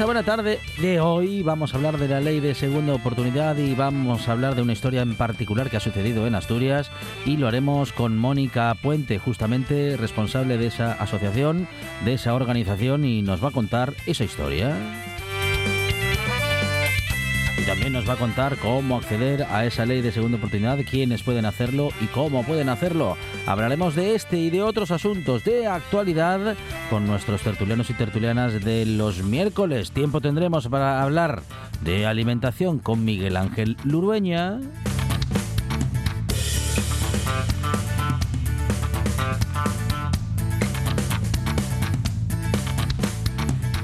Esta buena tarde de hoy vamos a hablar de la ley de segunda oportunidad y vamos a hablar de una historia en particular que ha sucedido en Asturias y lo haremos con Mónica Puente, justamente responsable de esa asociación, de esa organización y nos va a contar esa historia. Y también nos va a contar cómo acceder a esa ley de segunda oportunidad, quiénes pueden hacerlo y cómo pueden hacerlo. Hablaremos de este y de otros asuntos de actualidad con nuestros tertulianos y tertulianas de los miércoles. Tiempo tendremos para hablar de alimentación con Miguel Ángel Lurueña.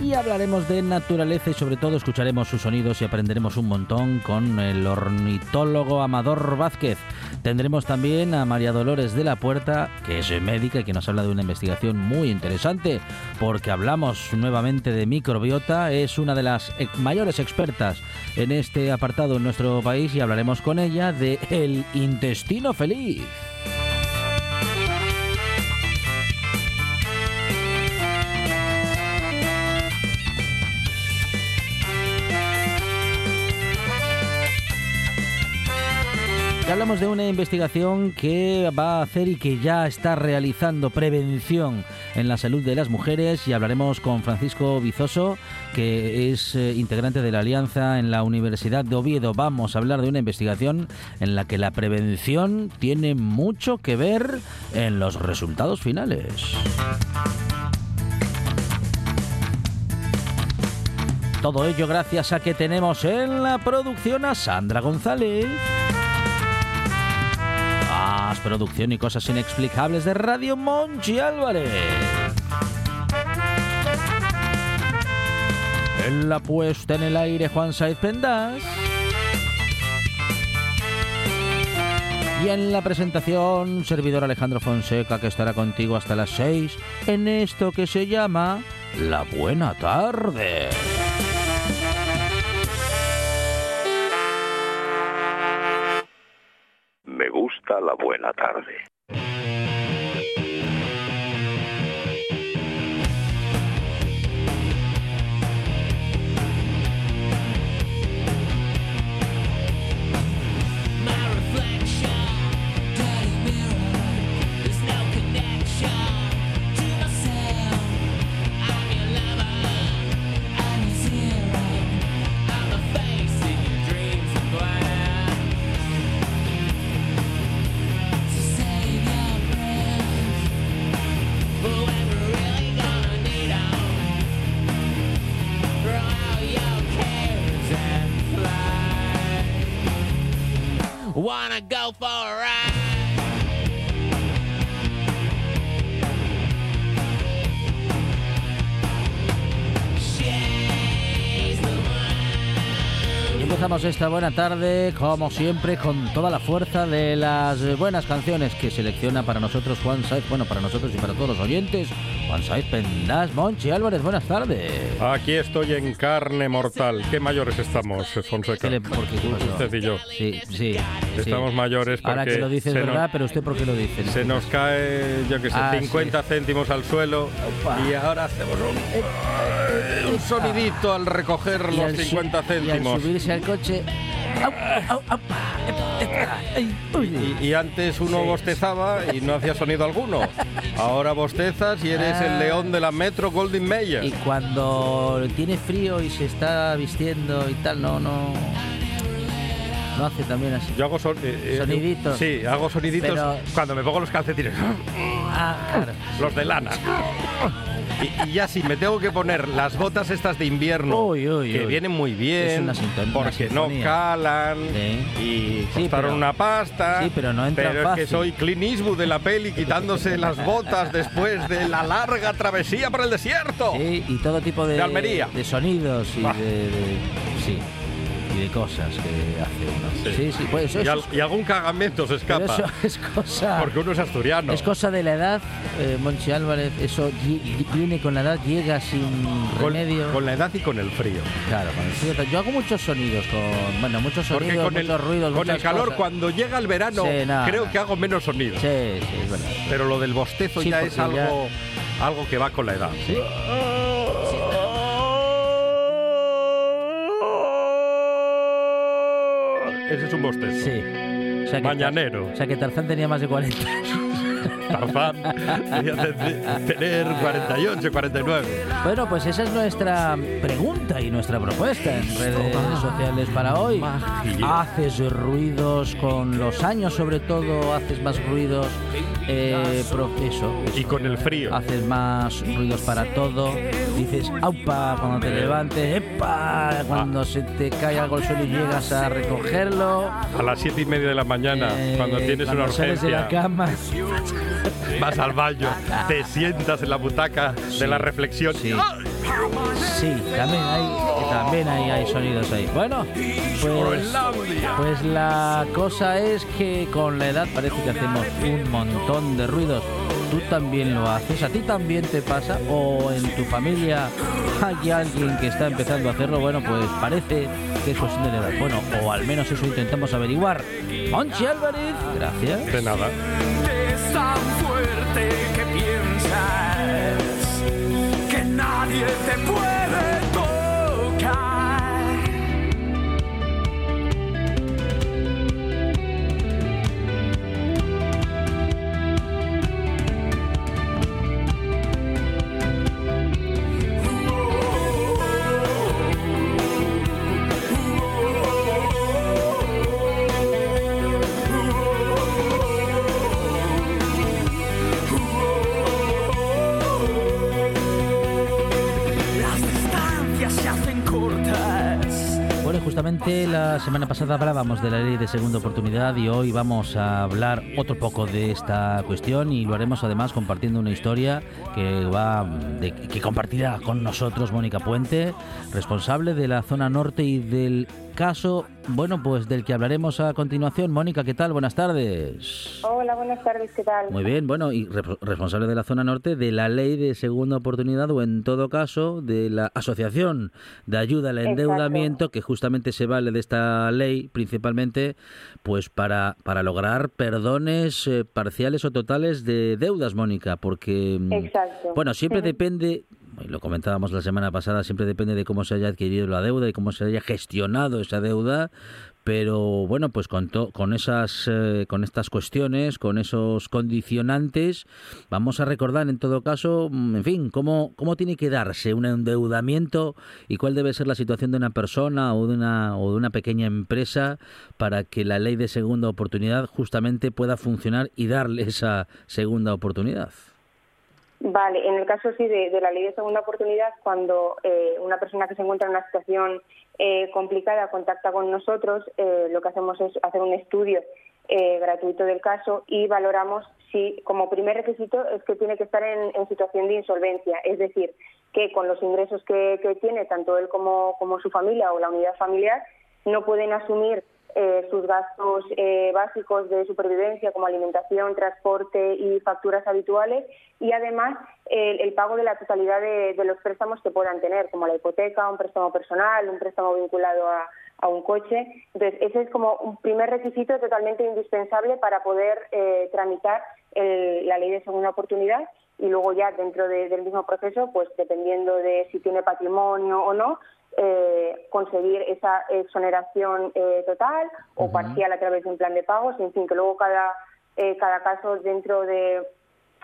Y hablaremos de naturaleza y sobre todo escucharemos sus sonidos y aprenderemos un montón con el ornitólogo Amador Vázquez. Tendremos también a María Dolores de la Puerta, que es médica y que nos habla de una investigación muy interesante, porque hablamos nuevamente de microbiota, es una de las mayores expertas en este apartado en nuestro país y hablaremos con ella de el intestino feliz. Hablamos de una investigación que va a hacer y que ya está realizando prevención en la salud de las mujeres y hablaremos con Francisco Bizoso, que es eh, integrante de la Alianza en la Universidad de Oviedo. Vamos a hablar de una investigación en la que la prevención tiene mucho que ver en los resultados finales. Todo ello gracias a que tenemos en la producción a Sandra González más producción y cosas inexplicables de Radio Monchi Álvarez. En la puesta en el aire Juan Saiz Pendas. Y en la presentación, servidor Alejandro Fonseca, que estará contigo hasta las 6 en esto que se llama La Buena Tarde. La tarde. Esta buena tarde, como siempre, con toda la fuerza de las buenas canciones que selecciona para nosotros Juan Saiz, bueno, para nosotros y para todos los oyentes, Juan Saiz Pendas, Monchi Álvarez, buenas tardes. Aquí estoy en carne mortal. ¿Qué mayores estamos, Fonseca? usted y yo. Sí, sí. Estamos mayores porque... Ahora que lo dices verdad, pero usted por qué lo dice. Se nos cae, yo qué sé, 50 ah, céntimos al suelo y ahora hacemos un, eh, eh, un sonidito al recoger los 50 céntimos. Y al subirse al coche... Y, antes uno bostezaba y no hacía sonido alguno. Ahora bostezas y eres el ah. león de la Metro Golden Mayer. Y cuando tiene frío y se está vistiendo y tal, no, no lo hace también así. Yo hago son, eh, eh, soniditos. Sí, hago soniditos cuando me pongo los calcetines. Ah, claro. Los de lana. Y, ya sí, me tengo que poner las botas estas de invierno, que vienen muy bien, porque no calan y costaron una pasta. Sí, pero no entra Pero es que soy Clint Eastwood de la peli quitándose las botas después de la larga travesía por el desierto. Sí, y todo tipo de, de, de sonidos y de, sí de cosas que hace uno. Sí, sí, pues eso, y, algún cagamento se escapa. Eso es cosa. Porque uno es asturiano. Es cosa de la edad, eh, Monchi Álvarez. Eso viene con la edad, llega sin remedio. Con la edad y con el frío. Claro, con el frío. Yo hago muchos sonidos, con. Bueno, muchos sonidos, con muchos el, ruidos. Con el calor, cuando llega el verano, creo que hago menos sonidos. Sí, sí, es verdad. Pero lo del bostezo ya es algo, algo que va con la edad. Sí. Ese es un bostezo. Sí. Mañanero. O sea que Tarzán tenía más de 40. Tener 48, 49. Bueno, pues esa es nuestra pregunta y nuestra propuesta en redes sociales para hoy. ¿Haces ruidos con los años sobre todo? ¿Haces más ruidos? Eh, eso, Y con el frío. Haces más ruidos para todo. Dices, aupa, cuando te levantes, epa, cuando se te cae algo al suelo y llegas a recogerlo. A las siete y media de la mañana, eh, cuando tienes una urgencia. Sales de la cama. Vas al baño, te sientas en la butaca de la reflexión. Sí. Sí, también hay, también hay, hay sonidos ahí. Bueno, pues, pues la cosa es que con la edad parece que hacemos un montón de ruidos. Tú también lo haces, a ti también te pasa, o en tu familia hay alguien que está empezando a hacerlo. Bueno, pues parece que eso es de la edad. Bueno, o al menos eso intentamos averiguar. Monchi Álvarez, gracias. De nada. Fuerte que piensas que nadie te puede la semana pasada hablábamos de la ley de segunda oportunidad y hoy vamos a hablar otro poco de esta cuestión y lo haremos además compartiendo una historia que va de, que compartirá con nosotros Mónica Puente, responsable de la zona norte y del caso, bueno, pues del que hablaremos a continuación. Mónica, ¿qué tal? Buenas tardes. Hola, buenas tardes, ¿qué tal? Muy bien, bueno, y responsable de la zona norte de la ley de segunda oportunidad o en todo caso de la Asociación de Ayuda al Endeudamiento que justamente se vale de esta ley principalmente pues para, para lograr perdones eh, parciales o totales de deudas, Mónica, porque mm, Exacto. bueno, siempre depende lo comentábamos la semana pasada, siempre depende de cómo se haya adquirido la deuda y cómo se haya gestionado esa deuda, pero bueno, pues con, con esas eh, con estas cuestiones, con esos condicionantes, vamos a recordar en todo caso, mm, en fin, cómo cómo tiene que darse un endeudamiento y cuál debe ser la situación de una persona o de una o de una pequeña empresa para que la ley de segunda oportunidad justamente pueda funcionar y darle esa segunda oportunidad. Vale, en el caso sí de, la ley de segunda oportunidad, cuando eh, una persona que se encuentra en una situación eh, complicada contacta con nosotros, eh, lo que hacemos es hacer un estudio gratuito del caso y valoramos si, como primer requisito, es que tiene que estar en, situación de insolvencia, es decir, que con los ingresos que, que tiene, tanto él como su familia o la unidad familiar, no pueden asumir eh, sus gastos eh, básicos de supervivencia como alimentación, transporte y facturas habituales y además el, pago de la totalidad de, los préstamos que puedan tener, como la hipoteca, un préstamo personal, un préstamo vinculado a, un coche. Entonces, ese es como un primer requisito totalmente indispensable para poder eh, tramitar la ley de segunda oportunidad y luego ya dentro del mismo proceso, pues dependiendo de si tiene patrimonio o no, eh, conseguir esa exoneración eh, total o parcial a través de un plan de pagos, en fin, que luego cada, eh, cada caso dentro de,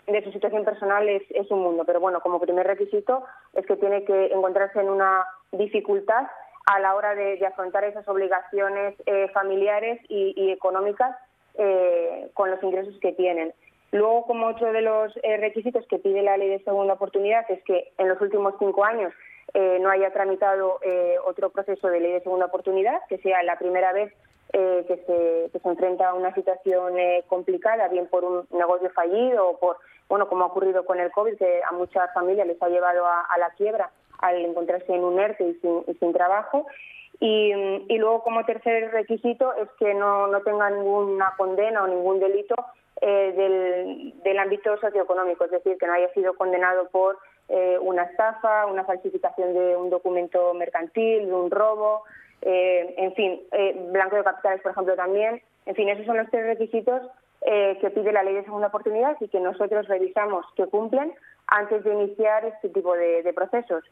de su situación personal es, es, un mundo. Pero bueno, como primer requisito es que tiene que encontrarse en una dificultad a la hora de, afrontar esas obligaciones familiares y, y económicas con los ingresos que tienen. Luego, como otro de los requisitos que pide la ley de segunda oportunidad es que en los últimos cinco años eh, no haya tramitado eh, otro proceso de ley de segunda oportunidad, que sea la primera vez eh, que, se, se enfrenta a una situación complicada, bien por un negocio fallido o por, bueno, como ha ocurrido con el COVID, que a muchas familias les ha llevado a, la quiebra al encontrarse en un ERTE y sin, sin trabajo. Y, y, luego, como tercer requisito, es que no, no tenga ninguna condena o ningún delito del, del ámbito socioeconómico, es decir, que no haya sido condenado por eh, una estafa, una falsificación de un documento mercantil, de un robo, eh, en fin, eh, blanco de capitales, por ejemplo, también. En fin, esos son los tres requisitos que pide la ley de segunda oportunidad y que nosotros revisamos que cumplen antes de iniciar este tipo de, procesos.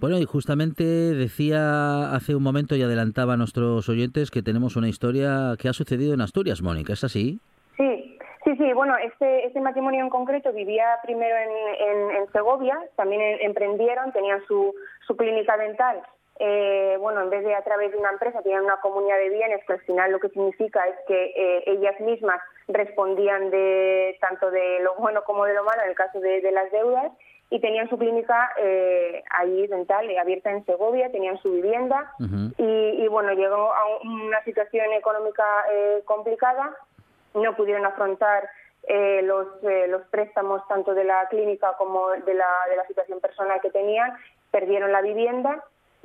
Bueno, y justamente decía hace un momento y adelantaba a nuestros oyentes que tenemos una historia que ha sucedido en Asturias, Mónica, ¿es así? Sí, Sí, sí, bueno, este, este matrimonio en concreto vivía primero en, en, Segovia, también emprendieron, tenían su, su clínica dental. Eh, bueno, en vez de a través de una empresa, tenían una comunidad de bienes, que al final lo que significa es que eh, ellas mismas respondían de tanto de lo bueno como de lo malo en el caso de, las deudas y tenían su clínica eh, ahí dental abierta en Segovia, tenían su vivienda y, y, bueno, llegó a una situación económica complicada no pudieron afrontar eh, los, eh, los préstamos tanto de la clínica como de la, de la situación personal que tenían, perdieron la vivienda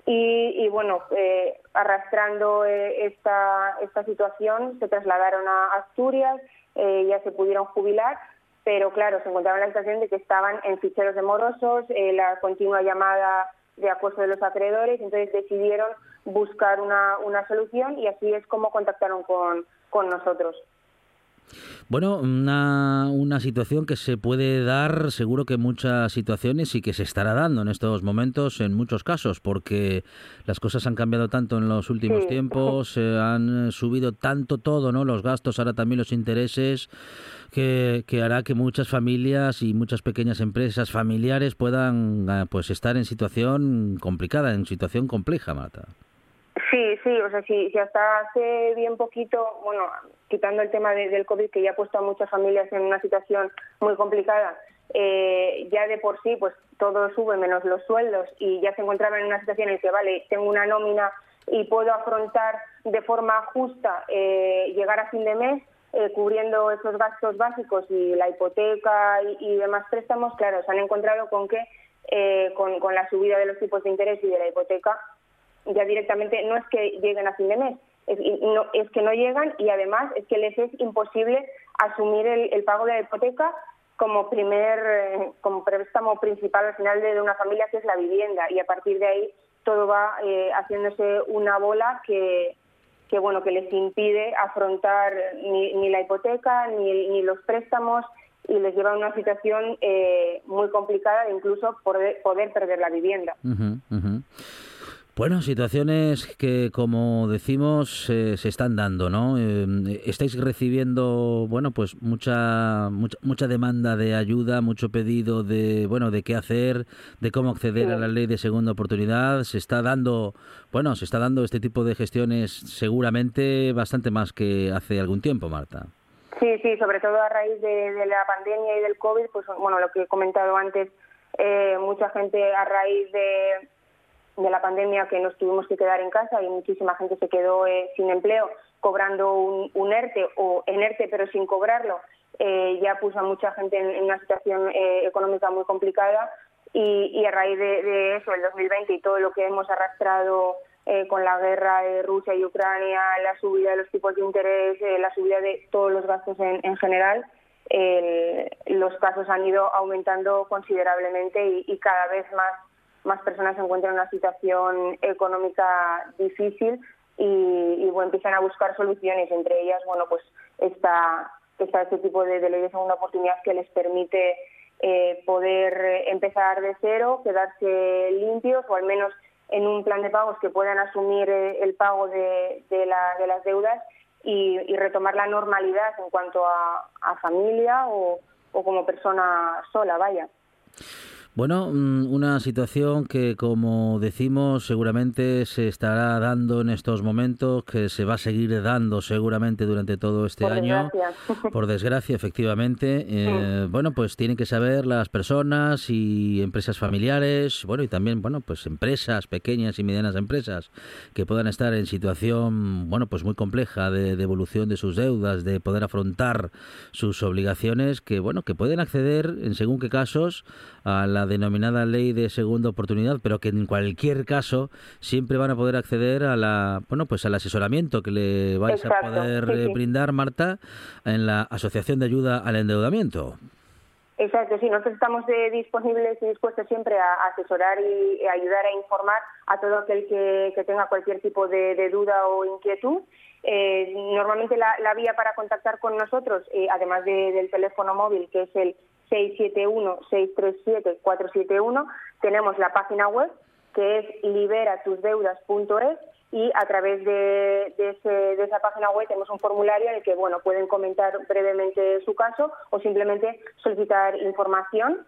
y, bueno, eh, arrastrando esta, esta situación se trasladaron a Asturias, ya se pudieron jubilar, pero claro, se encontraron en la situación de que estaban en ficheros de morosos, la continua llamada de acoso de los acreedores, entonces decidieron buscar una, una solución y así es como contactaron con, con nosotros. Bueno, una, una situación que se puede dar seguro que en muchas situaciones y que se estará dando en estos momentos en muchos casos, porque las cosas han cambiado tanto en los últimos tiempos, se han subido tanto todo, ¿no? Los gastos, ahora también los intereses, que, que hará que muchas familias y muchas pequeñas empresas familiares puedan ah, pues estar en situación complicada, en situación compleja, Marta. Sí, o sea, si, si hasta hace bien poquito, bueno, quitando el tema del COVID que ya ha puesto a muchas familias en una situación muy complicada, eh, ya de por sí, pues todo sube menos los sueldos y ya se encontraban en una situación en que, vale, tengo una nómina y puedo afrontar de forma justa eh, llegar a fin de mes, eh, cubriendo esos gastos básicos y la hipoteca y, demás préstamos, claro, se han encontrado con que con, con la subida de los tipos de interés y de la hipoteca, ya directamente no es que lleguen a fin de mes, es, no, es que no llegan y además es que les es imposible asumir el, pago de la hipoteca como primer eh, como préstamo principal al final de, una familia que es la vivienda y a partir de ahí todo va eh, haciéndose una bola que, que bueno que les impide afrontar ni, ni la hipoteca ni, ni, los préstamos y les lleva a una situación eh, muy complicada de incluso poder, poder perder la vivienda. Bueno, situaciones que, como decimos, eh, se están dando, ¿no? Eh, estáis recibiendo, bueno, pues mucha, mucha, mucha demanda de ayuda, mucho pedido de, bueno, de qué hacer, de cómo acceder a la ley de segunda oportunidad. Se está dando, bueno, se está dando este tipo de gestiones seguramente bastante más que hace algún tiempo, Marta. Sí, sí, sobre todo a raíz de, la pandemia y del COVID, pues bueno, lo que he comentado antes, eh, mucha gente a raíz de de la pandemia que nos tuvimos que quedar en casa y muchísima gente se quedó eh, sin empleo cobrando un, ERTE o en ERTE pero sin cobrarlo, eh, ya puso a mucha gente en, una situación eh, económica muy complicada. Y, a raíz de, eso, el 2020 y todo lo que hemos arrastrado con la guerra de Rusia y Ucrania, la subida de los tipos de interés, la subida de todos los gastos en, general, los casos han ido aumentando considerablemente y cada vez más más personas se encuentran en una situación económica difícil y, bueno, empiezan a buscar soluciones. Entre ellas, bueno, pues está, está este tipo de, de ley de segunda oportunidad que les permite eh, poder empezar de cero, quedarse limpios o al menos en un plan de pagos que puedan asumir eh, el pago de, de, las deudas y, retomar la normalidad en cuanto a, familia o, o como persona sola, vaya. Bueno, mm, una situación que, como decimos, seguramente se estará dando en estos momentos, que se va a seguir dando seguramente durante todo este año. Por desgracia, efectivamente. Eh, bueno, pues tienen que saber las personas y empresas familiares, bueno, y también, bueno, pues empresas, pequeñas y medianas empresas, que puedan estar en situación, bueno, pues muy compleja de devolución de sus deudas, de poder afrontar sus obligaciones, que, bueno, que pueden acceder, en según qué casos, a la denominada ley de segunda oportunidad, pero que en cualquier caso siempre van a poder acceder a la, bueno, pues al asesoramiento que le vais a poder eh, brindar, Marta, en la Asociación de Ayuda al Endeudamiento. Exacto, sí, nosotros estamos eh, disponibles y dispuestos siempre a asesorar y ayudar a informar a todo aquel que, tenga cualquier tipo de, duda o inquietud. Eh, normalmente la, vía para contactar con nosotros, además del teléfono móvil, que es el 671-637-471. Tenemos la página web que es liberatusdeudas.es y a través de, de, esa página web tenemos un formulario en el que bueno pueden comentar brevemente su caso o simplemente solicitar información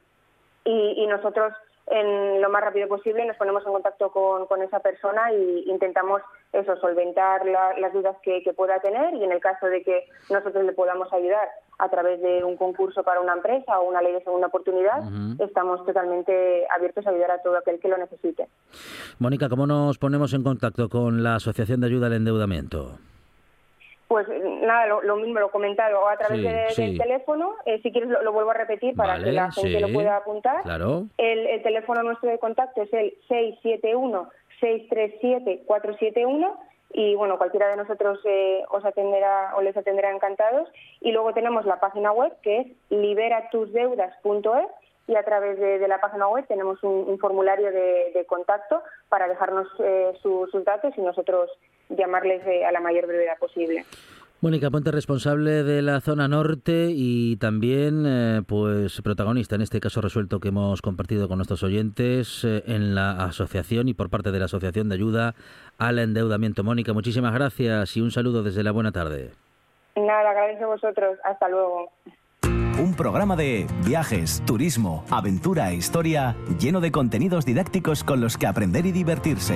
y, y nosotros en lo más rápido posible nos ponemos en contacto con, con esa persona e intentamos eso solventar las dudas que, pueda tener y en el caso de que nosotros le podamos ayudar a través de un concurso para una empresa o una ley de segunda oportunidad, estamos totalmente abiertos a ayudar a todo aquel que lo necesite. Mónica, ¿cómo nos ponemos en contacto con la Asociación de Ayuda al Endeudamiento? Pues nada, lo, mismo lo comentado a través del teléfono. Eh, si quieres lo, vuelvo a repetir para que la gente lo pueda apuntar. Claro. El, teléfono nuestro de contacto es el 671-637-471 y bueno, cualquiera de nosotros eh, os atenderá o les atenderá encantados. Y luego tenemos la página web que es liberatusdeudas.es y a través de, la página web tenemos un, formulario de, contacto para dejarnos eh, sus datos y nosotros llamarles eh, a la mayor brevedad posible. Mónica Puente, responsable de la zona norte y también eh, pues protagonista en este caso resuelto que hemos compartido con nuestros oyentes en la asociación y por parte de la Asociación de Ayuda al Endeudamiento. Mónica, muchísimas gracias y un saludo desde la buena tarde. Nada, agradezco a vosotros. Hasta luego un programa de viajes, turismo, aventura e historia lleno de contenidos didácticos con los que aprender y divertirse.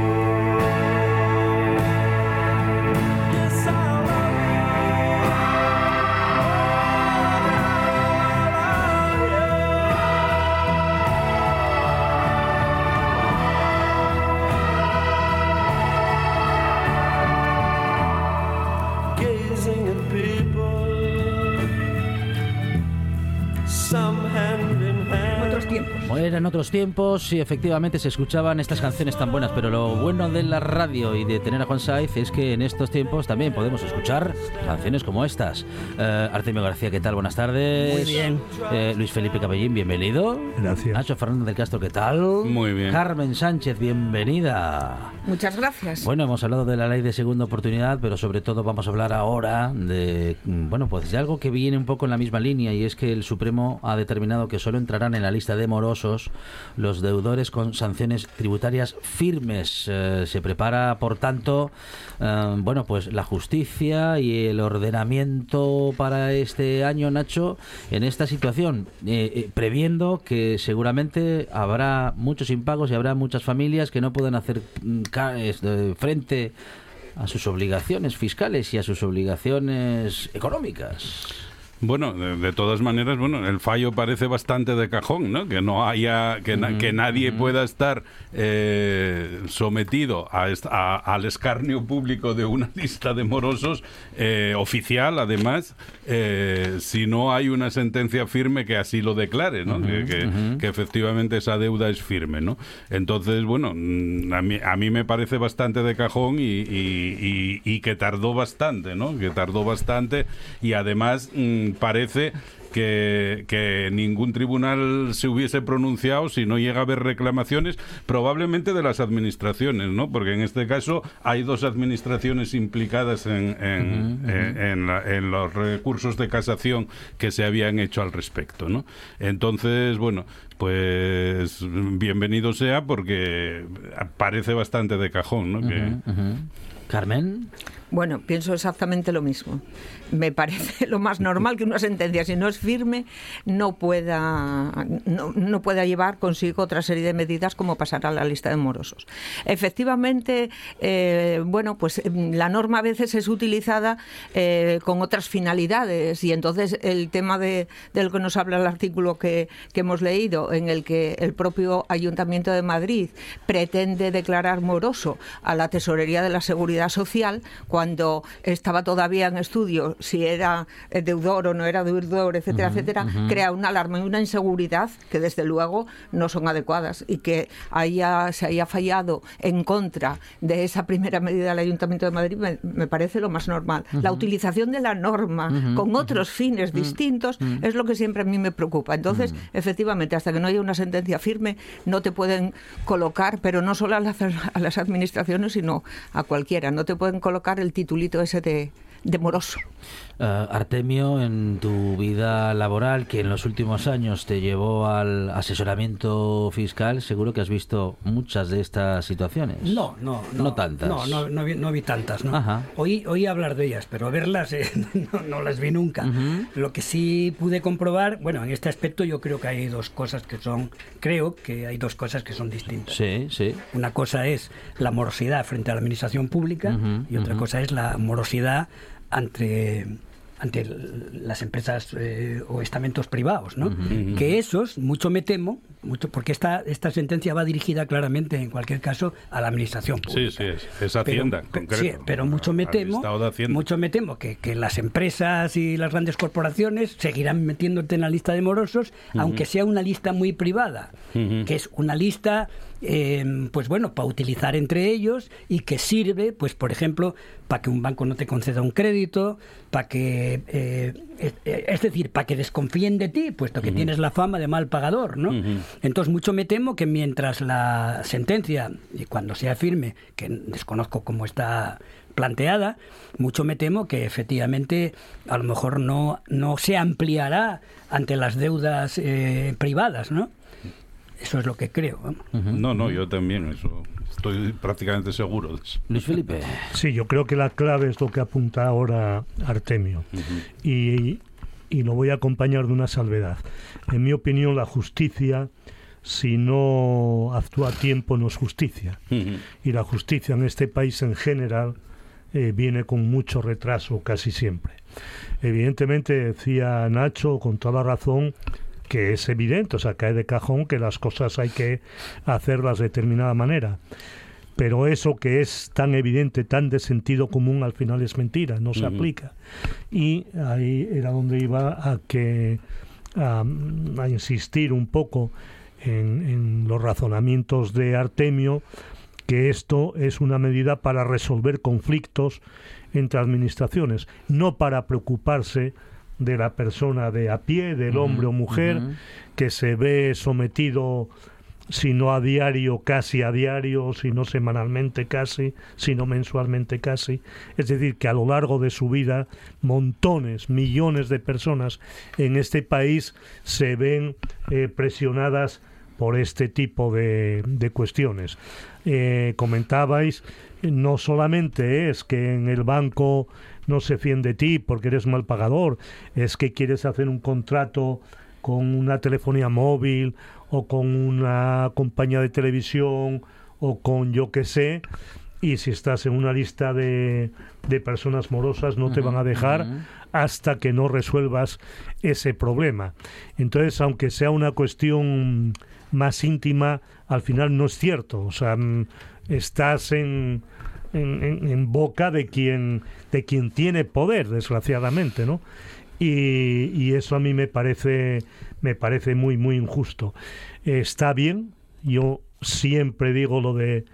Eran otros tiempos y efectivamente se escuchaban estas canciones tan buenas, pero lo bueno de la radio y de tener a Juan Saiz es que en estos tiempos también podemos escuchar canciones como estas. Eh, Artemio García, ¿qué tal? Buenas tardes. Muy bien. Eh, Luis Felipe Cabellín, bienvenido. Gracias. Nacho Fernández del Castro, ¿qué tal? Muy bien. Carmen Sánchez, bienvenida. Muchas gracias. Bueno, hemos hablado de la ley de segunda oportunidad, pero sobre todo vamos a hablar ahora de, mm, bueno, pues de algo que viene un poco en la misma línea y es que el Supremo ha determinado que solo entrarán en la lista de morosos los deudores con sanciones tributarias firmes. Eh, se prepara, por tanto, eh, bueno, pues la justicia y el ordenamiento para este año, Nacho, en esta situación, eh, previendo que seguramente habrá muchos impagos y habrá muchas familias que no pueden hacer mm, frente a sus obligaciones fiscales y a sus obligaciones económicas. Bueno, de, todas maneras, bueno, el fallo parece bastante de cajón, ¿no? Que no haya, que, que nadie pueda estar eh, sometido a, al escarnio público de una lista de morosos eh, oficial, además, eh, si no hay una sentencia firme que así lo declare, ¿no? que, efectivamente esa deuda es firme, ¿no? Entonces, bueno, mm, a mí, a mí me parece bastante de cajón y, y, y que tardó bastante, ¿no? Que tardó bastante y además mm, parece que, ningún tribunal se hubiese pronunciado si no llega a haber reclamaciones, probablemente de las administraciones, ¿no? Porque en este caso hay dos administraciones implicadas en, en, los recursos de casación que se habían hecho al respecto, ¿no? Entonces, bueno, pues bienvenido sea porque parece bastante de cajón, ¿no? Carmen. Bueno, pienso exactamente lo mismo. Me parece lo más normal que una sentencia, si no es firme, no pueda, no, pueda llevar consigo otra serie de medidas como pasar a la lista de morosos. Efectivamente, eh, bueno, pues em, la norma a veces es utilizada eh, con otras finalidades y entonces el tema de, del que nos habla el artículo que, que hemos leído, en el que el propio Ayuntamiento de Madrid pretende declarar moroso a la Tesorería de la Seguridad Social, cuando estaba todavía en estudio si era eh, deudor o no era deudor, etcétera, etcétera, crea una alarma y una inseguridad que desde luego no son adecuadas y que haya, se haya fallado en contra de esa primera medida del Ayuntamiento de Madrid me, parece lo más normal. La utilización de la norma con otros fines distintos es lo que siempre a mí me preocupa. Entonces, efectivamente, hasta que no haya una sentencia firme, no te pueden colocar, pero no solo a las, a las administraciones, sino a cualquiera, no te pueden colocar el titulito ese de, de moroso. Eh, Artemio, en tu vida laboral, que en los últimos años te llevó al asesoramiento fiscal, seguro que has visto muchas de estas situaciones. No, no, no, tantas. No, no, no, vi, tantas. ¿no? Oí, oí hablar de ellas, pero verlas eh, no, las vi nunca. Lo que sí pude comprobar, bueno, en este aspecto yo creo que hay dos cosas que son, creo que hay dos cosas que son distintas. Sí, sí. Una cosa es la morosidad frente a la administración pública y otra cosa es la morosidad ante ante las empresas eh, o estamentos privados, ¿no? Que esos, mucho me temo, mucho porque esta, esta sentencia va dirigida claramente, en cualquier caso, a la administración pública. Sí, sí, es, Hacienda, pero, Sí, pero mucho me temo, mucho me temo que, que, las empresas y las grandes corporaciones seguirán metiéndote en la lista de morosos, aunque sea una lista muy privada, que es una lista Em, pues bueno, para utilizar entre ellos y que sirve, pues por ejemplo, para que un banco no te conceda un crédito, para que, eh, es, decir, para que desconfíen de ti, puesto que tienes la fama de mal pagador, ¿no? Entonces, mucho me temo que mientras la sentencia, y cuando sea firme, que desconozco cómo está planteada, mucho me temo que efectivamente a lo mejor no, no se ampliará ante las deudas eh, privadas, ¿no? Eso es lo que creo. No, no, yo también, eso. Estoy prácticamente seguro de eso. Luis Felipe. Sí, yo creo que la clave es lo que apunta ahora Artemio. y, y lo voy a acompañar de una salvedad. En mi opinión, la justicia si no actúa a tiempo no es justicia. Y la justicia en este país en general eh, viene con mucho retraso casi siempre. Evidentemente, decía Nacho con toda razón, que es evidente, o sea, cae de cajón que las cosas hay que hacerlas de determinada manera. Pero eso que es tan evidente, tan de sentido común, al final es mentira, no se aplica. Y ahí era donde iba a que a, insistir un poco en, los razonamientos de Artemio, que esto es una medida para resolver conflictos entre administraciones, no para preocuparse de la persona de a pie, del hombre o mujer, que se ve sometido si no a diario, casi a diario, si no semanalmente casi, si no mensualmente casi. Es decir, que a lo largo de su vida montones, millones de personas en este país se ven eh, presionadas por este tipo de, cuestiones. Eh, comentabais, no solamente es que en el banco no se fíen de ti porque eres mal pagador, es que quieres hacer un contrato con una telefonía móvil o con una compañía de televisión o con yo que sé, y si estás en una lista de, de personas morosas no te van a dejar hasta que no resuelvas ese problema. Entonces, aunque sea una cuestión más íntima, al final no es cierto. O sea, mm, estás en, en, en, boca de quien, de quien tiene poder, desgraciadamente, ¿no? Y, y eso a mí me parece me parece muy, muy injusto. está bien, yo siempre digo lo de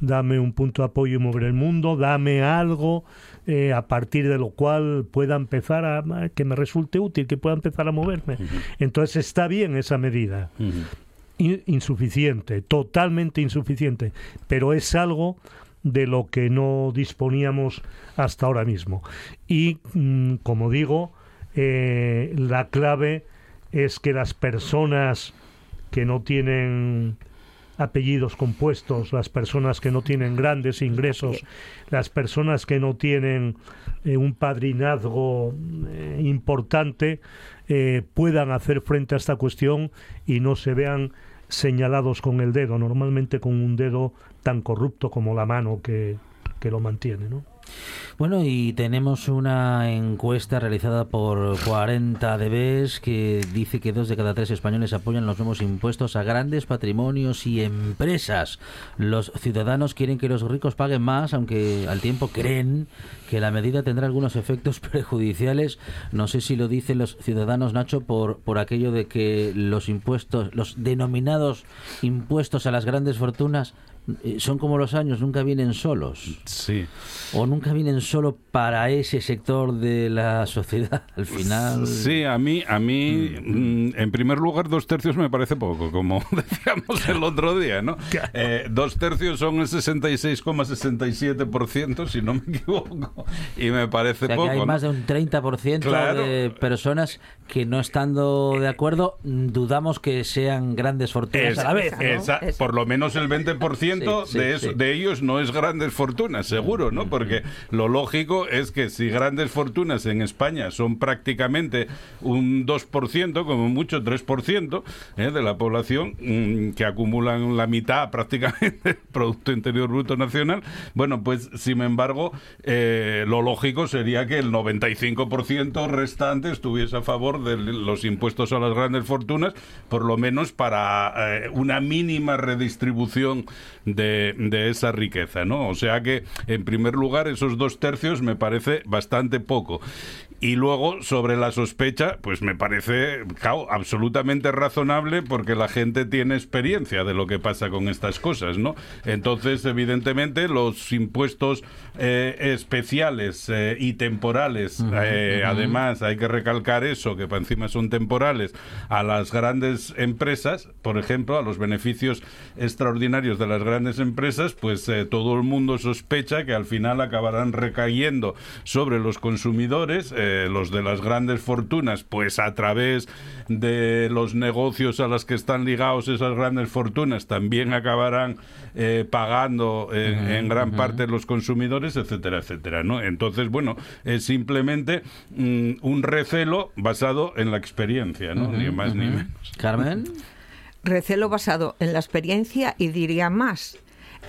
dame un punto de apoyo y mover el mundo, dame algo eh, a partir de lo cual pueda empezar a que me resulte útil, que pueda empezar a moverme. Entonces está bien esa medida. insuficiente, totalmente insuficiente, pero es algo de lo que no disponíamos hasta ahora mismo. Y, mm, como digo, eh, la clave es que las personas que no tienen apellidos compuestos, las personas que no tienen grandes ingresos, las personas que no tienen eh, un padrinazgo eh, importante, eh, puedan hacer frente a esta cuestión y no se vean señalados con el dedo, normalmente con un dedo tan corrupto como la mano que, que lo mantiene. ¿no? Bueno, y tenemos una encuesta realizada por 40 DBs que dice que dos de cada tres españoles apoyan los nuevos impuestos a grandes patrimonios y empresas. Los ciudadanos quieren que los ricos paguen más, aunque al tiempo creen que la medida tendrá algunos efectos perjudiciales. No sé si lo dicen los ciudadanos, Nacho, por, por aquello de que los impuestos, los denominados impuestos a las grandes fortunas, son como los años, nunca vienen solos. Sí. O nunca vienen solo para ese sector de la sociedad, al final. Sí, a mí, a mí mm. Mm, en primer lugar, dos tercios me parece poco, como decíamos el otro día, ¿no? Eh, dos tercios son el 66,67%, si no me equivoco, y me parece poco. hay más de un 30% de personas que no estando de acuerdo, dudamos que sean grandes fortunas a la vez. Por lo menos el 20% de, de ellos no es grandes fortunas, seguro, ¿no? Porque lo lógico es que si grandes fortunas en España son prácticamente un 2%, como mucho 3% ¿eh? de la población, mm, que acumulan la mitad prácticamente del Producto Interior Bruto Nacional, bueno, pues sin embargo, eh, lo lógico sería que el 95% restante estuviese a favor de los impuestos a las grandes fortunas, por lo menos para eh, una mínima redistribución de, esa riqueza, ¿no? O sea que, en primer lugar, esos dos tercios me parece bastante poco. Y luego, sobre la sospecha, pues me parece absolutamente razonable porque la gente tiene experiencia de lo que pasa con estas cosas, ¿no? Entonces, evidentemente, los impuestos eh, especiales eh, y temporales, eh, además, hay que recalcar eso, que para encima son temporales, a las grandes empresas, por ejemplo, a los beneficios extraordinarios de las grandes empresas, pues todo el mundo sospecha que al final acabarán recayendo sobre los consumidores los de las grandes fortunas, pues a través de los negocios a los que están ligados esas grandes fortunas, también acabarán eh, pagando en, gran parte los consumidores, etcétera, etcétera. ¿no? Entonces, bueno, es simplemente mm, un recelo basado en la experiencia, ¿no? ni más ni menos. Carmen. Recelo basado en la experiencia y diría más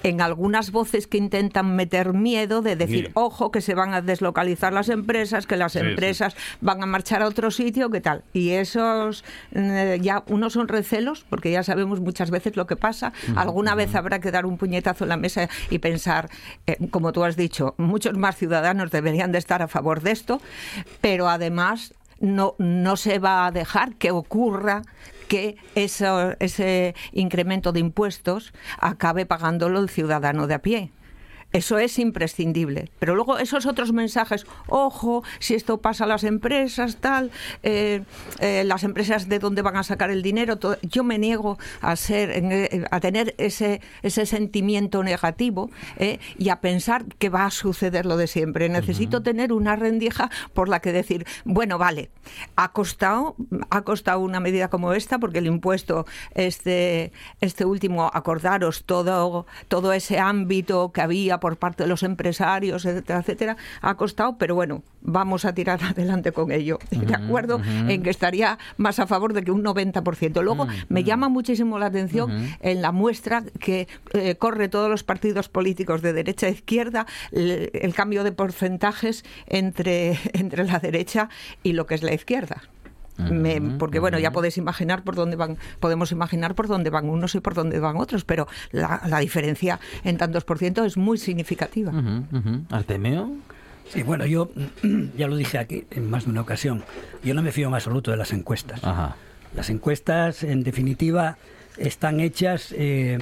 en algunas voces que intentan meter miedo de decir, ojo, que se van a deslocalizar las empresas, que las empresas van a marchar a otro sitio, ¿qué tal? Y esos eh, ya unos son recelos, porque ya sabemos muchas veces lo que pasa. Alguna vez habrá que dar un puñetazo en la mesa y pensar, eh, como tú has dicho, muchos más ciudadanos deberían de estar a favor de esto, pero además no, no se va a dejar que ocurra que ese incremento de impuestos acabe pagándolo el ciudadano de a pie. Eso es imprescindible. Pero luego esos otros mensajes, ojo, si esto pasa a las empresas, tal, eh, eh, las empresas de dónde van a sacar el dinero, yo me niego a ser, eh, a tener ese, ese sentimiento negativo y a pensar que va a suceder lo de siempre. Necesito tener una rendija por la que decir, bueno, vale, ha costado, ha costado una medida como esta, porque el impuesto, este, este último, acordaros todo, todo ese ámbito que había por parte de los empresarios, etcétera, etcétera, ha costado, pero bueno, vamos a tirar adelante con ello. de acuerdo en que estaría más a favor de que un 90%. Luego me llama muchísimo la atención en la muestra que eh, corre todos los partidos políticos de derecha e izquierda el, cambio de porcentajes entre, entre la derecha y lo que es la izquierda porque bueno, ya podéis imaginar por dónde van, podemos imaginar por dónde van unos y por dónde van otros, pero la, diferencia en tantos por ciento es muy significativa. Artemio. Sí, bueno, yo ya lo dije aquí en más de una ocasión. Yo no me fío en absoluto de las encuestas. Las encuestas, en definitiva, están hechas, eh,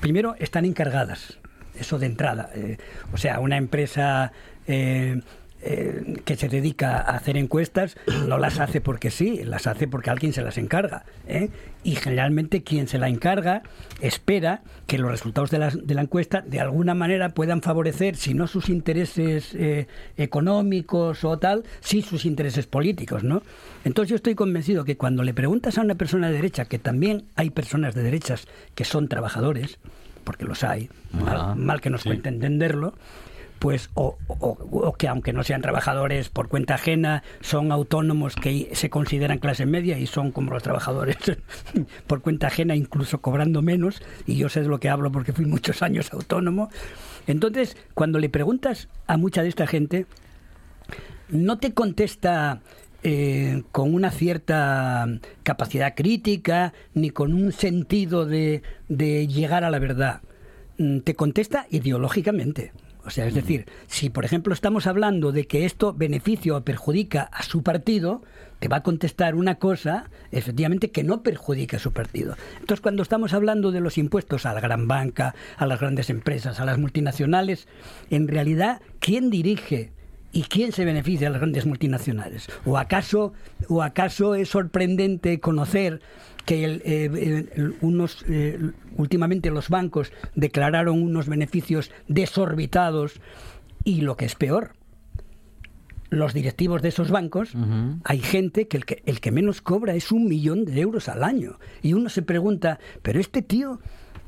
primero, están encargadas. Eso de entrada. Eh, o sea, una empresa eh, eh, que se dedica a hacer encuestas no las hace porque sí, las hace porque alguien se las encarga. ¿eh? Y generalmente quien se la encarga espera que los resultados de la, de la encuesta de alguna manera puedan favorecer, si no sus intereses eh, económicos o tal, sí sus intereses políticos. ¿no? Entonces yo estoy convencido que cuando le preguntas a una persona de derecha, que también hay personas de derechas que son trabajadores, porque los hay, mal, que nos cuente entenderlo, pues o, que aunque no sean trabajadores por cuenta ajena, son autónomos que se consideran clase media y son como los trabajadores por cuenta ajena, incluso cobrando menos, y yo sé de lo que hablo porque fui muchos años autónomo. Entonces, cuando le preguntas a mucha de esta gente, no te contesta eh, con una cierta capacidad crítica ni con un sentido de, de llegar a la verdad. Mm, te contesta ideológicamente. O sea, es decir, si por ejemplo estamos hablando de que esto beneficia o perjudica a su partido, te va a contestar una cosa, efectivamente, que no perjudica a su partido. Entonces, cuando estamos hablando de los impuestos a la gran banca, a las grandes empresas, a las multinacionales, en realidad, ¿quién dirige ¿Y quién se beneficia de las grandes multinacionales? ¿O acaso, o acaso es sorprendente conocer que el, eh, unos eh, últimamente los bancos declararon unos beneficios desorbitados y lo que es peor los directivos de esos bancos hay gente que el, que el que menos cobra es un millón de euros al año. Y uno se pregunta pero este tío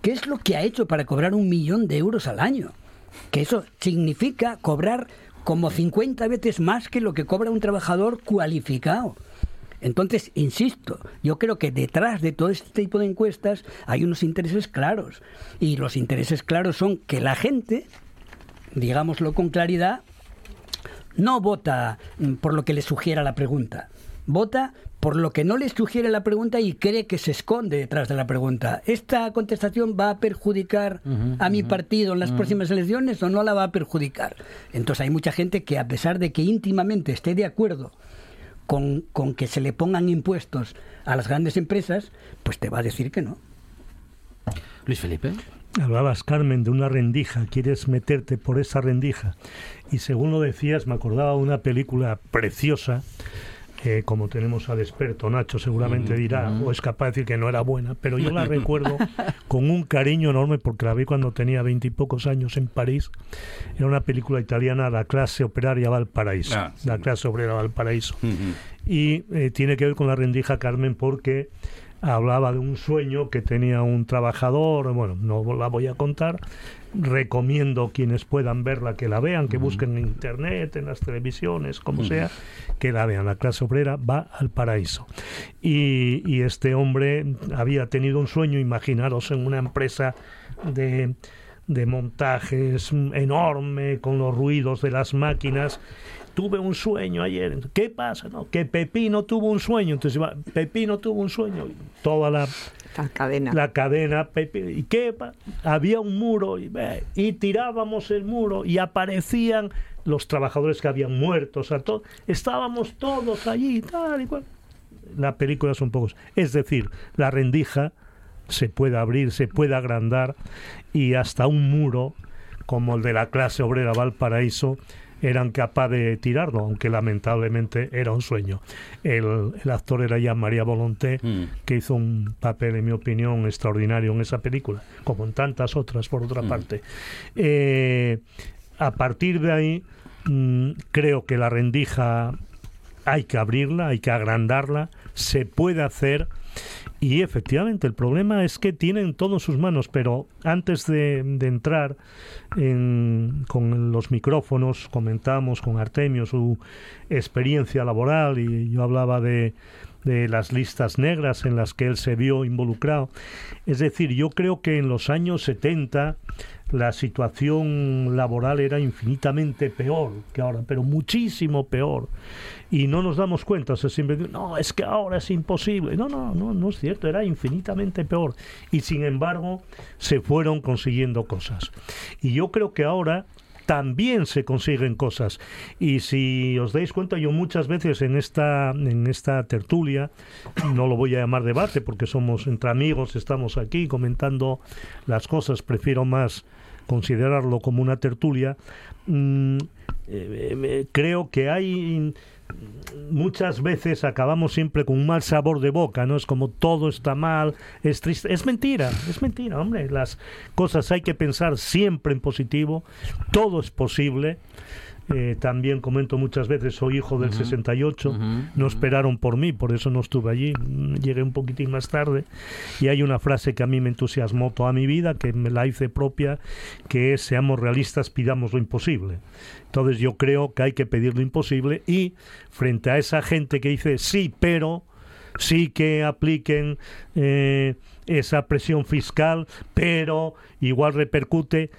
qué es lo que ha hecho para cobrar un millón de euros al año que eso significa cobrar como 50 veces más que lo que cobra un trabajador cualificado entonces, insisto, yo creo que detrás de todo este tipo de encuestas hay unos intereses claros. Y los intereses claros son que la gente, digámoslo con claridad, no vota mm, por lo que le sugiera la pregunta. Vota por lo que no le sugiere la pregunta y cree que se esconde detrás de la pregunta. ¿Esta contestación va a perjudicar a mi partido en las próximas elecciones o no la va a perjudicar? Entonces hay mucha gente que a pesar de que íntimamente esté de acuerdo con, con que se le pongan impuestos a las grandes empresas, pues te va a decir que no. Luis Felipe. Hablabas, Carmen, de una rendija, quieres meterte por esa rendija. Y según lo decías, me acordaba de una película preciosa como tenemos al experto Nacho, seguramente dirá o es capaz de decir que no era buena, pero yo la recuerdo con un cariño enorme porque la vi cuando tenía veintipocos años en París. Era una película italiana, La clase operaria Valparaíso. Ah, la clase obrera Valparaíso. Y eh, tiene que ver con la rendija Carmen porque hablaba de un sueño que tenía un trabajador, bueno, no la voy a contar, recomiendo quienes puedan verla que la vean, que busquen en internet, en las televisiones, como sea, que la vean. La clase obrera va al paraíso. Y, y este hombre había tenido un sueño, imaginaros, en una empresa de de montajes enorme con los ruidos de las máquinas tuve un sueño ayer. ¿Qué pasa? No, que Pepino tuvo un sueño. Entonces, Pepino tuvo un sueño. Toda la, la cadena. La cadena. ¿Y qué? Había un muro y, y, tirábamos el muro y aparecían los trabajadores que habían muerto. O sea, estábamos todos allí, tal y cual. La película son pocos. Es decir, la rendija se puede abrir, se puede agrandar y hasta un muro como el de la clase obrera Valparaíso eran capaces de tirarlo, aunque lamentablemente era un sueño. El, actor era ya María Volonté, mm. que hizo un papel, en mi opinión, extraordinario en esa película, como en tantas otras, por otra mm. parte. Eh, a partir de ahí, mm, creo que la rendija hay que abrirla, hay que agrandarla, se puede hacer y efectivamente, el problema es que tienen todo en sus manos, pero antes de, entrar con los micrófonos, comentamos con Artemio su experiencia laboral y yo hablaba de, de las listas negras en las que él se vio involucrado. Es decir, yo creo que en los años 70 la situación laboral era infinitamente peor que ahora, pero muchísimo peor. Y no nos damos cuenta, o sea, siempre no, es que ahora es imposible. No, no, no, no es cierto, era infinitamente peor. Y sin embargo, se fueron consiguiendo cosas. Y yo creo que ahora también se consiguen cosas. Y si os dais cuenta, yo muchas veces en esta, en esta tertulia, no lo voy a llamar debate porque somos entre amigos, estamos aquí comentando las cosas, prefiero más considerarlo como una tertulia, mm, eh, eh, creo que hay muchas veces acabamos siempre con un mal sabor de boca, ¿no? Es como todo está mal, es triste. Es mentira, es mentira, hombre. Las cosas hay que pensar siempre en positivo, todo es posible. Eh, también comento muchas veces, soy hijo del 68, no esperaron por mí, por eso no estuve allí, llegué un poquitín más tarde. Y hay una frase que a mí me entusiasmó toda mi vida, que me la hice propia, que es, seamos realistas, pidamos lo imposible. Entonces yo creo que hay que pedir lo imposible y frente a esa gente que dice sí, pero sí que apliquen eh, esa presión fiscal, pero igual repercute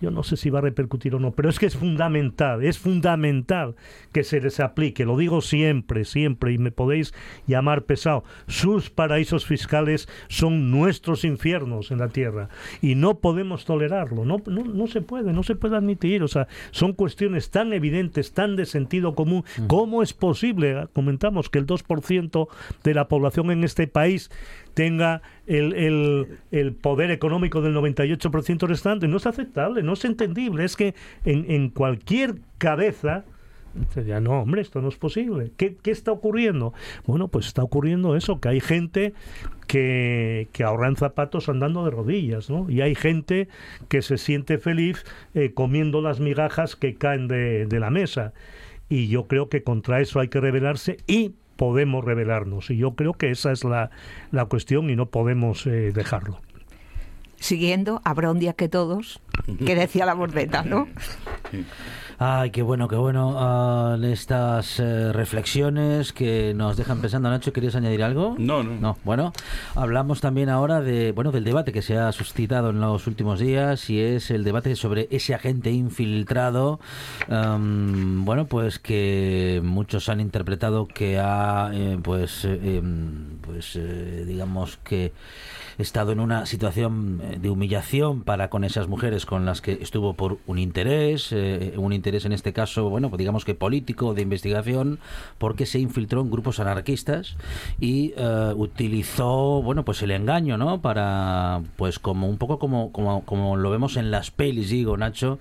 yo no sé si va a repercutir o no, pero es que es fundamental, es fundamental que se les aplique, lo digo siempre, siempre, y me podéis llamar pesado, sus paraísos fiscales son nuestros infiernos en la tierra y no podemos tolerarlo, no, no, no se puede, no se puede admitir, o sea, son cuestiones tan evidentes, tan de sentido común, ¿cómo es posible? Comentamos que el 2% de la población en este país tenga el, el, poder económico del 98% restante. No es aceptable, no es entendible. Es que en, en cualquier cabeza ya no, hombre, esto no es posible. ¿Qué, ¿Qué, está ocurriendo? Bueno, pues está ocurriendo eso, que hay gente que, que ahorra zapatos andando de rodillas, ¿no? Y hay gente que se siente feliz eh, comiendo las migajas que caen de, de la mesa. Y yo creo que contra eso hay que rebelarse y podemos revelarnos. Y yo creo que esa es la, la cuestión y no podemos eh, dejarlo. Siguiendo, habrá un día que todos, que decía la bordeta, ¿no? Ay, qué bueno, qué bueno uh, estas eh, reflexiones que nos dejan pensando. Nacho, ¿querías añadir algo? No, no. No, bueno, hablamos también ahora de, bueno, del debate que se ha suscitado en los últimos días y es el debate sobre ese agente infiltrado, bueno, pues que muchos han interpretado que ha, eh, pues, eh, em, pues, digamos que estado en una situación de humillación para con esas mujeres con las que estuvo por un interés, eh, un interés en este caso, bueno, pues digamos que político, de investigación, porque se infiltró en grupos anarquistas y eh, utilizó, bueno, pues el engaño, ¿no? Para, pues como un poco como, como, como lo vemos en las pelis, digo, Nacho,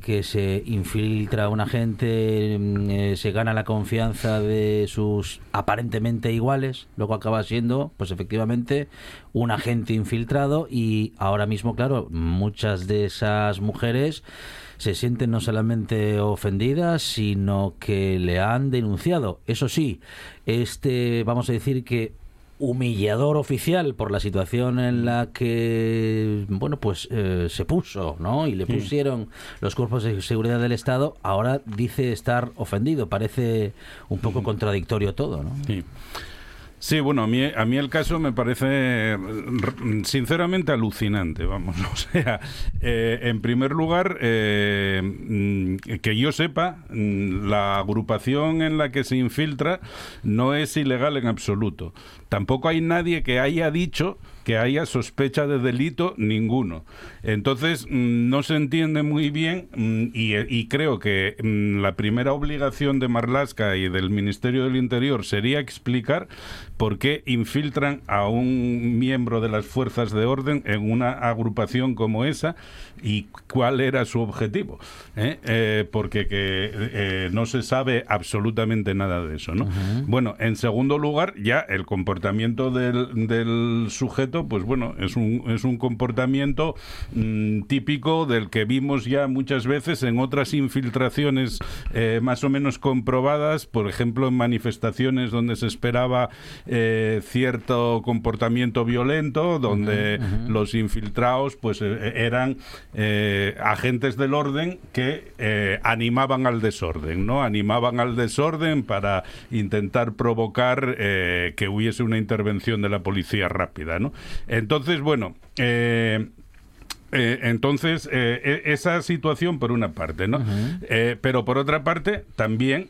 que se infiltra una gente, mm, se gana la confianza de sus aparentemente iguales, luego acaba siendo, pues efectivamente, un agente infiltrado y ahora mismo, claro, muchas de esas mujeres se sienten no solamente ofendidas, sino que le han denunciado. Eso sí, este, vamos a decir que humillador oficial por la situación en la que bueno pues eh, se puso no y le pusieron los cuerpos de seguridad del estado. Ahora dice estar ofendido. Parece un poco contradictorio todo no sí. Sí, bueno, a mí, a el caso me parece sinceramente alucinante, vamos. O sea, eh, en primer lugar, eh, mm, que yo sepa, mm, la agrupación en la que se infiltra no es ilegal en absoluto. Tampoco hay nadie que haya dicho que haya sospecha de delito ninguno. Entonces, mm, no se entiende muy bien mm, y, creo que mm, la primera obligación de Marlaska y del Ministerio del Interior sería explicar por qué infiltran a un miembro de las fuerzas de orden en una agrupación como esa y cuál era su objetivo. ¿eh? Eh, porque que, eh, no se sabe absolutamente nada de eso. ¿no? Bueno, en segundo lugar, ya el comportamiento del, del sujeto, pues bueno, es un, es un comportamiento Mm, típico del que vimos ya muchas veces en otras infiltraciones eh, más o menos comprobadas, por ejemplo en manifestaciones donde se esperaba eh, cierto comportamiento violento, donde los infiltrados pues eh, eran agentes del orden que animaban al desorden, ¿no? Animaban al desorden para intentar provocar que hubiese una intervención de la policía rápida, ¿no? Entonces, bueno, eh, entonces, eh, e, esa situación por una parte, ¿no? Eh, pero por otra parte, también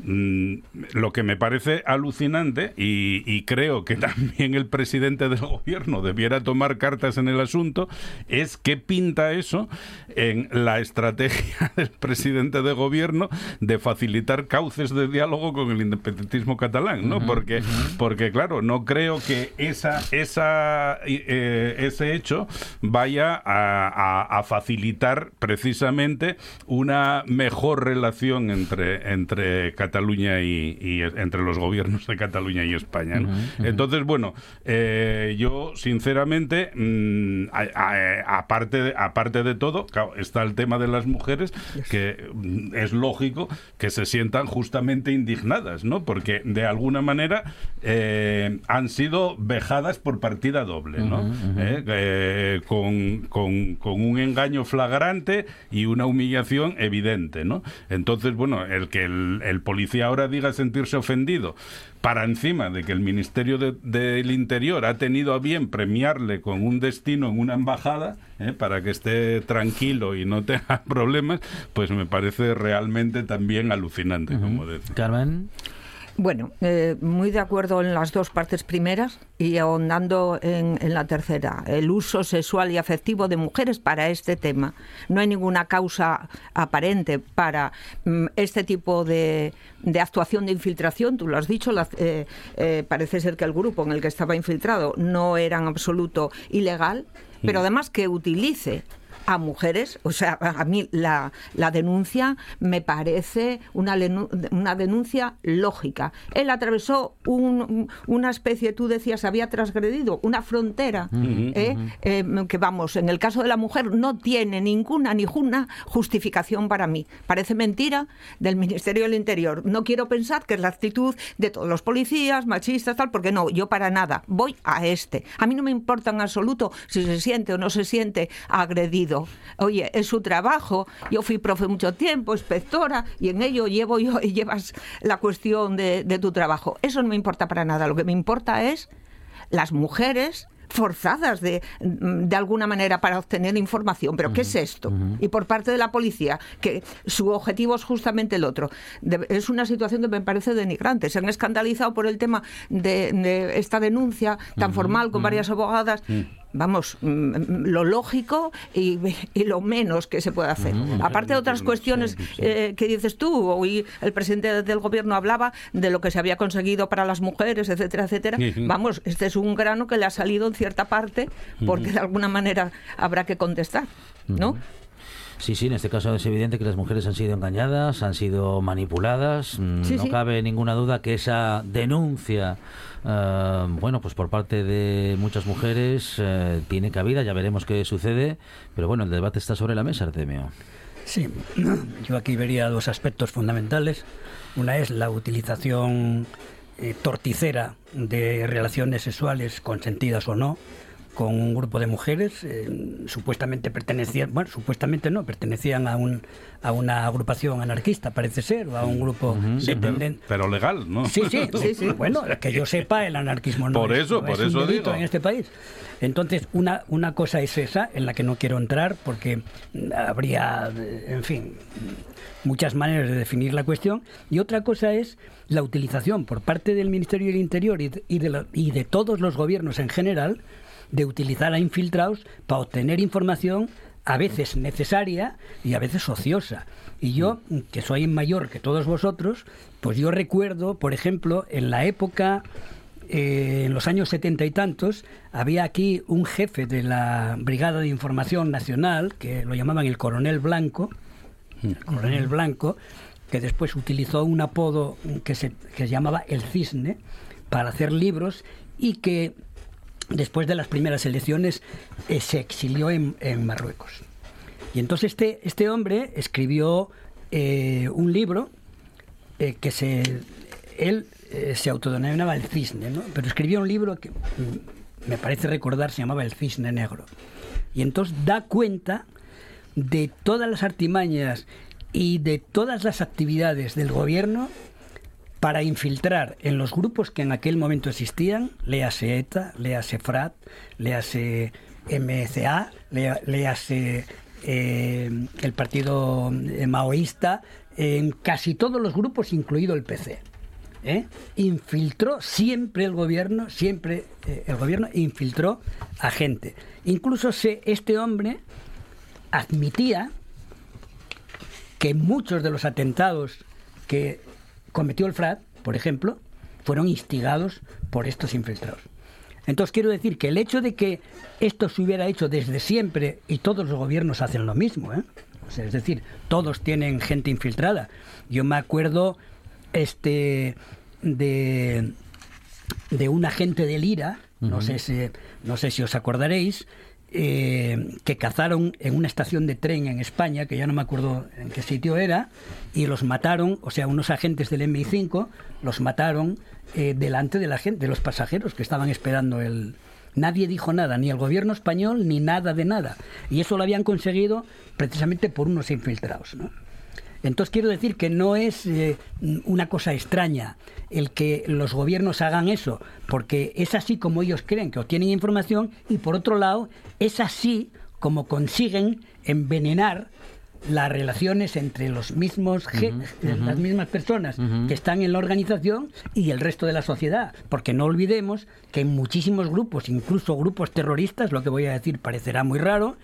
Mm, lo que me parece alucinante y, creo que también el presidente del gobierno debiera tomar cartas en el asunto es qué pinta eso en la estrategia del presidente de gobierno de facilitar cauces de diálogo con el independentismo catalán, ¿no? porque, porque claro, no creo que esa, esa, eh, ese hecho vaya a, facilitar precisamente una mejor relación entre, entre Cataluña y, entre los gobiernos de Cataluña y España. Entonces, bueno, eh, yo sinceramente, mm, aparte, de, aparte de todo, está el tema de las mujeres, que mm, es lógico que se sientan justamente indignadas, ¿no? Porque de alguna manera eh, han sido vejadas por partida doble, ¿no? Eh, con, con, con un engaño flagrante y una humillación evidente, ¿no? Entonces, bueno, el que el, el policía ahora diga sentirse ofendido para encima de que el Ministerio del Interior ha tenido a bien premiarle con un destino en una embajada ¿eh? para que esté tranquilo y no tenga problemas, pues me parece realmente también alucinante, como decía. Carmen. Bueno, eh, muy de acuerdo en las dos partes primeras y ahondando en, la tercera. El uso sexual y afectivo de mujeres para este tema. No hay ninguna causa aparente para mm, este tipo de, actuación de infiltración. Tú lo has dicho, eh, eh, parece ser que el grupo en el que estaba infiltrado no era en absoluto ilegal, pero además que utilice a mujeres. O sea, a mí la, la denuncia me parece una, una denuncia lógica. Él atravesó un, una especie, tú decías, había transgredido una frontera, ¿eh? Eh, que vamos, en el caso de la mujer no tiene ninguna, ninguna justificación para mí. Parece mentira del Ministerio del Interior. No quiero pensar que es la actitud de todos los policías, machistas, tal, porque no, yo para nada, voy a este. A mí no me importa en absoluto si se siente o no se siente agredido Oye, es su trabajo. Yo fui profe mucho tiempo, inspectora, y en ello llevo yo y llevas la cuestión de, de tu trabajo. Eso no me importa para nada. Lo que me importa es las mujeres forzadas de, de alguna manera para obtener información. ¿Pero qué es esto? Y por parte de la policía, que su objetivo es justamente el otro. es una situación que me parece denigrante. Se han escandalizado por el tema de, esta denuncia tan formal con varias abogadas vamos, mm, mm, lo lógico y, lo menos que se puede hacer. Aparte de otras cuestiones eh, que dices tú, hoy el presidente del gobierno hablaba de lo que se había conseguido para las mujeres, etcétera, etcétera. Vamos, este es un grano que le ha salido en cierta parte porque de alguna manera habrá que contestar, ¿no? Sí, sí, en este caso es evidente que las mujeres han sido engañadas, han sido manipuladas. Mm, no cabe ninguna duda que esa denuncia, eh, bueno, pues por parte de muchas mujeres eh, tiene cabida, ya veremos qué sucede. Pero bueno, el debate está sobre la mesa, Artemio. Sí, yo aquí vería dos aspectos fundamentales. Una es la utilización eh, torticera de relaciones sexuales consentidas o no con un grupo de mujeres, eh, supuestamente pertenecían, bueno, supuestamente no, pertenecían a, un, a una agrupación anarquista, parece ser, o a un grupo Pero, legal, ¿no? Sí, sí, sí, sí. Bueno, que yo sepa, el anarquismo no por eso, por eso digo. en este país. Entonces, una, una cosa es esa, en la que no quiero entrar, porque habría, en fin, muchas maneras de definir la cuestión, y otra cosa es la utilización por parte del Ministerio del Interior y de, y de todos los gobiernos en general de utilizar a infiltrados para obtener información a veces necesaria y a veces ociosa. Y yo, que soy mayor que todos vosotros, pues yo recuerdo, por ejemplo, en la época, eh, en los años setenta y tantos, había aquí un jefe de la Brigada de Información Nacional, que lo llamaban el Coronel Blanco, el Coronel Blanco, que después utilizó un apodo que se, que se llamaba el Cisne para hacer libros y que después de las primeras elecciones, eh, se exilió en, Marruecos. Y entonces este, este hombre escribió eh, un libro eh, que se, él se autodenominaba El Cisne, ¿no? pero escribió un libro que mm, me parece recordar se llamaba El Cisne Negro. Y entonces da cuenta de todas las artimañas y de todas las actividades del gobierno para infiltrar en los grupos que en aquel momento existían, léase ETA, léase FRAT, léase MCA, léase eh, el partido eh, maoísta, en casi todos los grupos, incluido el PC. ¿eh? Infiltró siempre el gobierno, siempre el gobierno infiltró a gente. Incluso se, este hombre admitía que muchos de los atentados que cometió el FRAD, por ejemplo, fueron instigados por estos infiltrados. Entonces quiero decir que el hecho de que esto se hubiera hecho desde siempre y todos los gobiernos hacen lo mismo, ¿eh? es decir, todos tienen gente infiltrada. Yo me acuerdo este de, de un agente del IRA, no sé si no sé si os acordaréis, eh, que cazaron en una estación de tren en España, que ya no me acuerdo en qué sitio era, y los mataron, o sea, unos agentes del MI5 los mataron eh, delante de la gente, de los pasajeros que estaban esperando el... Nadie dijo nada, ni el gobierno español, ni nada de nada. Y eso lo habían conseguido precisamente por unos infiltrados. ¿no? Entonces quiero decir que no es eh, una cosa extraña el que los gobiernos hagan eso, porque es así como ellos creen que obtienen información y por otro lado es así como consiguen envenenar las relaciones entre los mismos las mismas personas que están en la organización y el resto de la sociedad, porque no olvidemos que en muchísimos grupos, incluso grupos terroristas, lo que voy a decir parecerá muy raro,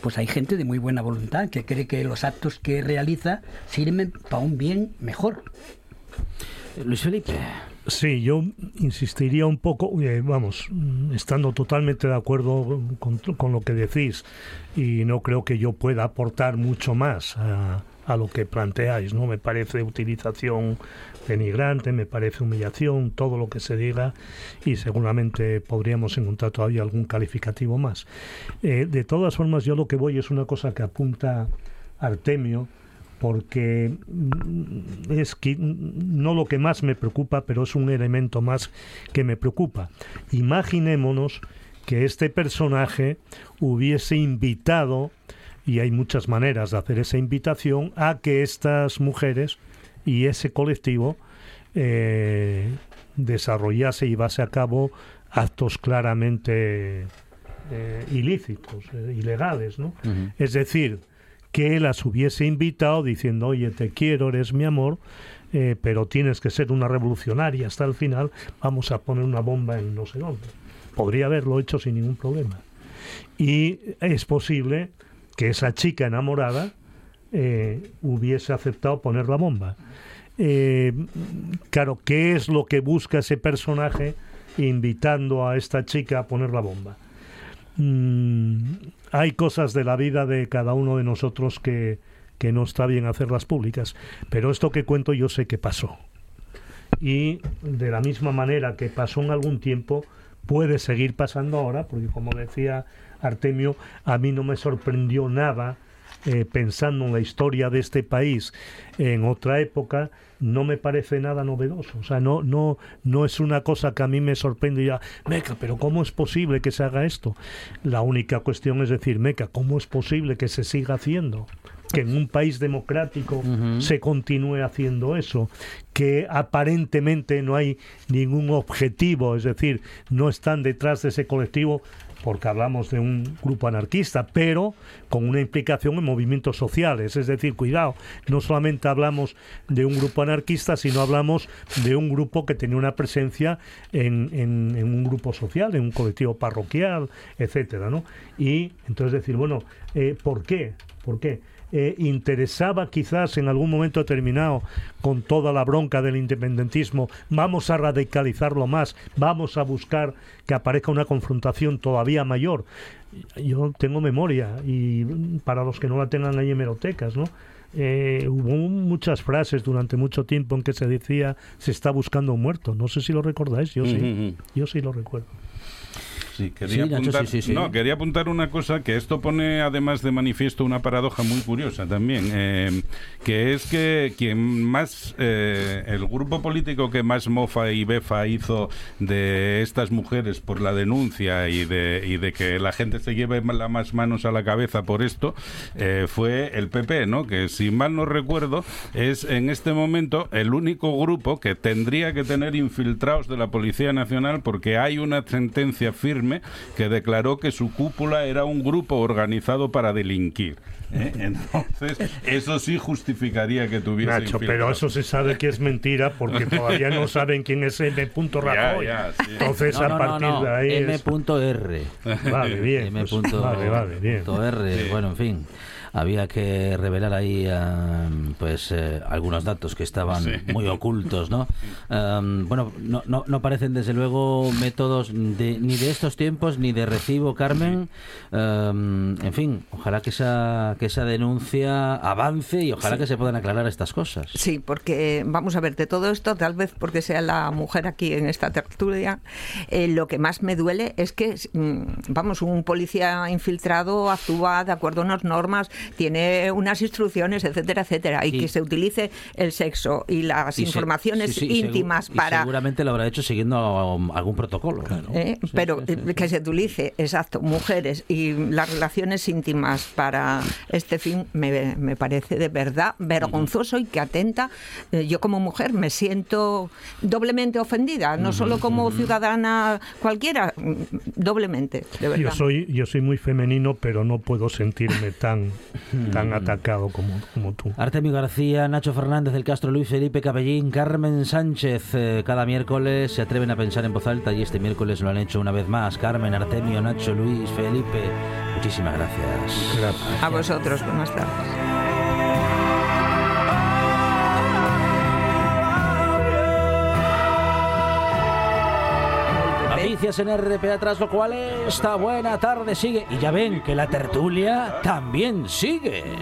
pues hay gente de muy buena voluntad que cree que los actos que realiza sirven para un bien mejor. Luis Felipe. Sí, yo insistiría un poco, eh, vamos, estando totalmente de acuerdo con, lo que decís y no creo que yo pueda aportar mucho más a, a lo que planteáis, ¿no? Me parece utilización denigrante, me parece humillación, todo lo que se diga y seguramente podríamos encontrar todavía algún calificativo más. Eh, de todas formas, yo lo que voy es una cosa que apunta Artemio, porque mm, es que, no lo que más me preocupa, pero es un elemento más que me preocupa. Imaginémonos que este personaje hubiese invitado, y hay muchas maneras de hacer esa invitación, a que estas mujeres y ese colectivo eh, desarrollase y base a cabo actos claramente eh, ilícitos, eh, ilegales, ¿no? Es decir, que las hubiese invitado diciendo, oye, te quiero, eres mi amor, pero tienes que ser una revolucionaria hasta el final, vamos a poner una bomba en no sé dónde. Podría haberlo hecho sin ningún problema. Y es posible que esa chica enamorada eh, hubiese aceptado poner la bomba. Eh, claro, ¿qué es lo que busca ese personaje invitando a esta chica a poner la bomba? Mm, hay cosas de la vida de cada uno de nosotros que, que no está bien hacerlas públicas, pero esto que cuento yo sé que pasó. Y de la misma manera que pasó en algún tiempo, puede seguir pasando ahora, porque como decía Artemio, a mí no me sorprendió nada eh, pensando en la historia de este país en otra época, no me parece nada novedoso. O sea, no, no, no es una cosa que a mí me sorprende ya, Meca, pero ¿cómo es posible que se haga esto? La única cuestión es decir, Meca, ¿cómo es posible que se siga haciendo? que en un país democrático se continúe haciendo eso, que aparentemente no hay ningún objetivo, es decir, no están detrás de ese colectivo porque hablamos de un grupo anarquista, pero con una implicación en movimientos sociales. Es decir, cuidado, no solamente hablamos de un grupo anarquista, sino hablamos de un grupo que tenía una presencia en, un grupo social, en un colectivo parroquial, etcétera, ¿no? Y entonces decir, bueno, eh, ¿por qué? ¿Por qué? Eh, interesaba quizás en algún momento determinado, con toda la bronca del independentismo, vamos a radicalizarlo más, vamos a buscar que aparezca una confrontación todavía mayor. Yo tengo memoria y para los que no la tengan hay hemerotecas, ¿no? Eh, hubo muchas frases durante mucho tiempo en que se decía se está buscando un muerto. No sé si lo recordáis, yo sí, yo sí lo recuerdo. Sí, quería, apuntar, no, quería apuntar una cosa que esto pone además de manifiesto una paradoja muy curiosa también, eh, que es que quien más, eh, el grupo político que más mofa y befa hizo de estas mujeres por la denuncia y de, y de que la gente se lleve las más manos a la cabeza por esto, eh, fue el PP, ¿no? Que si mal no recuerdo, es en este momento el único grupo que tendría que tener infiltrados de la Policía Nacional porque hay una sentencia firme que declaró que su cúpula era un grupo organizado para delinquir. ¿eh? Entonces, eso sí justificaría que tuviese Nacho, pero eso se sabe que es mentira porque todavía no saben quién es M. Rajoy. Entonces, a partir de ahí. M.R. Vale, bien. M. Pues, vale, vale, bien. R. Bueno, en fin había que revelar ahí em, pues eh, algunos datos que estaban muy ocultos, ¿no? Em, bueno, no, no, no, parecen desde luego métodos de, ni de estos tiempos ni de recibo, Carmen. Em, en fin, ojalá que esa, que esa denuncia avance y ojalá que se puedan aclarar estas cosas. Sí, porque vamos a ver, de todo esto, tal vez porque sea la mujer aquí en esta tertulia, eh, lo que más me duele es que, mm, vamos, un policía infiltrado actúa de acuerdo a unas normas tiene unas instrucciones, etcétera, etcétera, y, que se utilice el sexo y las informaciones íntimas para... seguramente lo habrá hecho siguiendo algún protocolo. ¿Eh? pero que se utilice, exacto, mujeres y las relaciones íntimas para este fin me, me parece de verdad vergonzoso y que atenta. Eh, yo como mujer me siento doblemente ofendida, no solo como ciudadana cualquiera, doblemente, de verdad. Yo soy, yo soy muy femenino, pero no puedo sentirme tan tan atacado como, como tú. Artemio García, Nacho Fernández del Castro, Luis Felipe Cabellín, Carmen Sánchez. Eh, cada miércoles se atreven a pensar en voz alta y este miércoles lo han hecho una vez más. Carmen, Artemio, Nacho, Luis, Felipe. Muchísimas gracias. gracias. A vosotros, buenas tardes. Noticias en RPA tras lo cual esta buena tarde sigue. Y ya ven que la tertulia también sigue.